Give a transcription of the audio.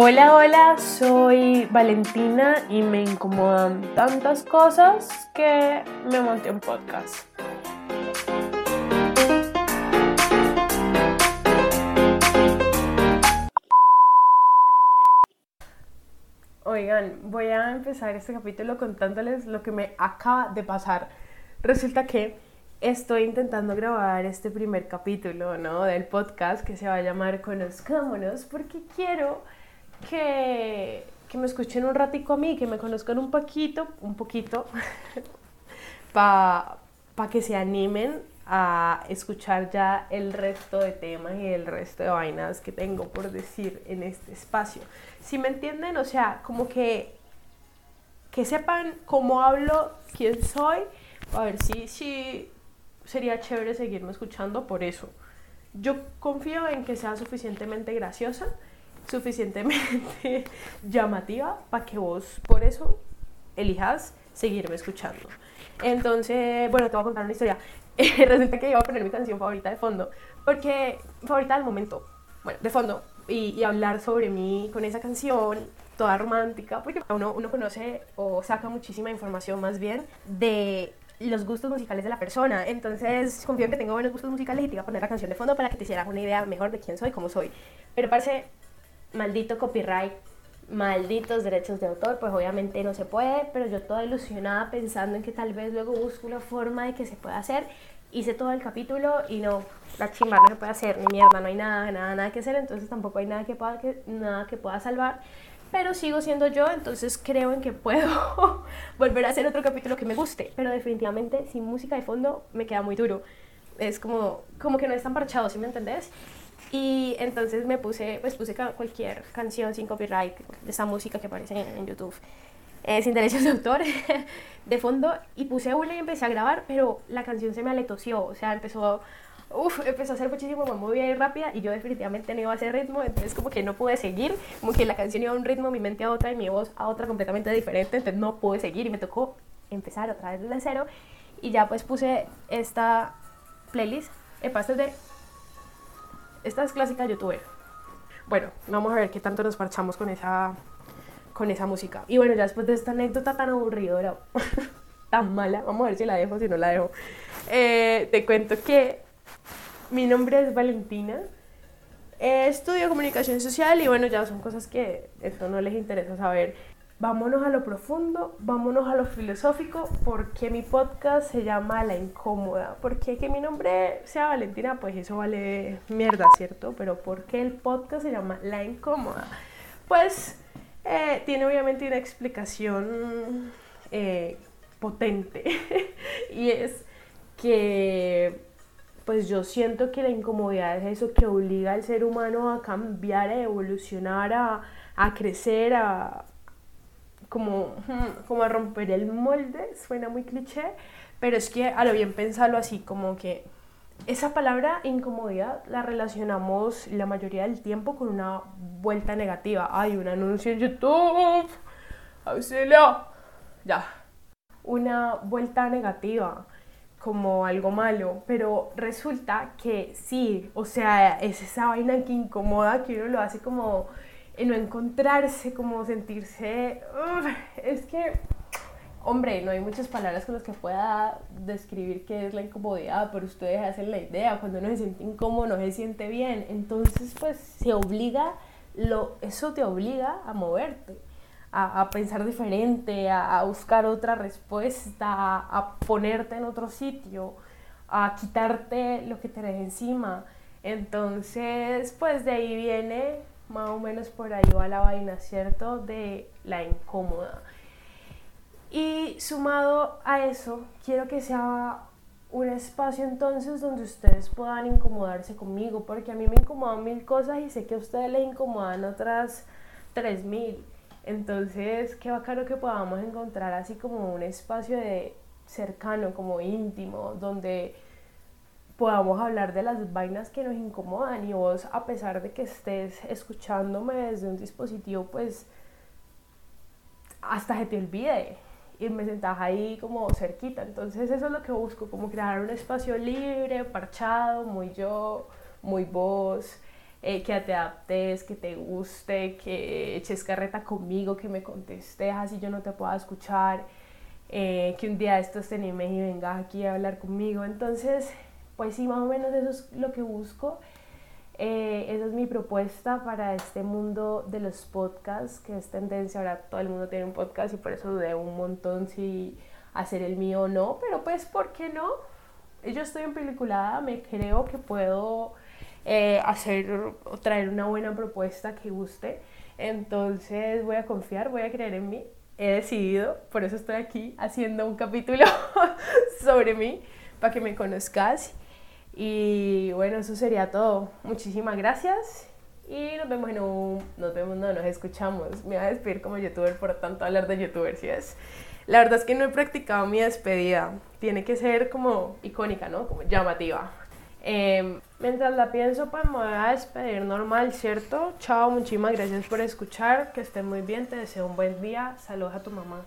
Hola, hola, soy Valentina y me incomodan tantas cosas que me monté un podcast. Oigan, voy a empezar este capítulo contándoles lo que me acaba de pasar. Resulta que estoy intentando grabar este primer capítulo, ¿no? Del podcast que se va a llamar Conozcámonos porque quiero que, que me escuchen un ratico a mí, que me conozcan un poquito, un poquito, para pa que se animen a escuchar ya el resto de temas y el resto de vainas que tengo por decir en este espacio. Si me entienden, o sea, como que, que sepan cómo hablo, quién soy, a ver si, si sería chévere seguirme escuchando por eso. Yo confío en que sea suficientemente graciosa suficientemente llamativa para que vos por eso elijas seguirme escuchando. Entonces, bueno, te voy a contar una historia. Resulta que iba a poner mi canción favorita de fondo, porque favorita del momento, bueno, de fondo, y, y hablar sobre mí con esa canción toda romántica, porque uno, uno conoce o saca muchísima información más bien de los gustos musicales de la persona. Entonces, confío en que tengo buenos gustos musicales y te iba a poner la canción de fondo para que te hicieras una idea mejor de quién soy, cómo soy. Pero parece maldito copyright, malditos derechos de autor, pues obviamente no se puede, pero yo toda ilusionada pensando en que tal vez luego busco una forma de que se pueda hacer. Hice todo el capítulo y no, la chimba no se puede hacer, ni mierda, no hay nada, nada, nada que hacer, entonces tampoco hay nada que pueda, que, nada que pueda salvar. Pero sigo siendo yo, entonces creo en que puedo volver a hacer otro capítulo que me guste. Pero definitivamente sin música de fondo me queda muy duro. Es como, como que no es tan parchado, ¿sí me entendés? Y entonces me puse, pues puse cualquier canción sin copyright de esa música que aparece en, YouTube, eh, sin derechos de autor, de fondo, y puse una y empecé a grabar, pero la canción se me aletoció, o sea, empezó, uf, empezó a ser muchísimo más movida y rápida, y yo definitivamente no iba a hacer ritmo, entonces como que no pude seguir, como que la canción iba a un ritmo, mi mente a otra y mi voz a otra completamente diferente, entonces no pude seguir y me tocó empezar otra vez desde cero, y ya pues puse esta playlist, el pastel de esta es clásica youtuber. Bueno, vamos a ver qué tanto nos parchamos con esa, con esa música. Y bueno, ya después de esta anécdota tan aburridora, tan mala, vamos a ver si la dejo, si no la dejo. Eh, te cuento que mi nombre es Valentina. estudio comunicación social y bueno, ya son cosas que esto no les interesa saber vámonos a lo profundo, vámonos a lo filosófico, porque mi podcast se llama La Incómoda, porque que mi nombre sea Valentina, pues eso vale mierda, ¿cierto? Pero ¿por qué el podcast se llama La Incómoda? Pues eh, tiene obviamente una explicación eh, potente y es que pues yo siento que la incomodidad es eso que obliga al ser humano a cambiar, a evolucionar, a, a crecer, a, como, como a romper el molde, suena muy cliché, pero es que a lo bien pensarlo así, como que esa palabra incomodidad la relacionamos la mayoría del tiempo con una vuelta negativa. Hay un anuncio en YouTube, auxilio, ya. Una vuelta negativa, como algo malo, pero resulta que sí, o sea, es esa vaina que incomoda que uno lo hace como no encontrarse, como sentirse... es que, hombre, no hay muchas palabras con las que pueda describir qué es la incomodidad, pero ustedes hacen la idea, cuando uno se siente incómodo no se siente bien, entonces pues se obliga, lo, eso te obliga a moverte. A, pensar diferente, a, buscar otra respuesta, a, a ponerte en otro sitio, a quitarte lo que te deja encima. Entonces, pues de ahí viene más o menos por ahí va la vaina, ¿cierto? De la incómoda. Y sumado a eso, quiero que sea un espacio entonces donde ustedes puedan incomodarse conmigo, porque a mí me incomodan mil cosas y sé que a ustedes les incomodan otras tres mil. Entonces, qué bacano que podamos encontrar así como un espacio de cercano, como íntimo, donde podamos hablar de las vainas que nos incomodan y vos a pesar de que estés escuchándome desde un dispositivo pues hasta que te olvide y me sentás ahí como cerquita entonces eso es lo que busco como crear un espacio libre parchado muy yo muy vos eh, que te adaptes, que te guste, que eches carreta conmigo, que me contestes así yo no te pueda escuchar, eh, que un día estos te y vengas aquí a hablar conmigo. Entonces, pues sí, más o menos eso es lo que busco. Eh, esa es mi propuesta para este mundo de los podcasts, que es tendencia, ahora todo el mundo tiene un podcast y por eso dudé un montón si hacer el mío o no, pero pues, ¿por qué no? Yo estoy en peliculada, me creo que puedo eh, hacer o traer una buena propuesta que guste, entonces voy a confiar, voy a creer en mí, he decidido, por eso estoy aquí haciendo un capítulo sobre mí, para que me conozcas y bueno, eso sería todo. Muchísimas gracias y nos vemos en un... Nos vemos, no, nos escuchamos. Me voy a despedir como youtuber por tanto hablar de youtubers, ¿sí es? La verdad es que no he practicado mi despedida. Tiene que ser como icónica, ¿no? Como llamativa. Em, mientras la pienso, pues me voy a despedir normal, ¿cierto? Chao, muchísimas gracias por escuchar. Que estén muy bien. Te deseo un buen día. Saludos a tu mamá.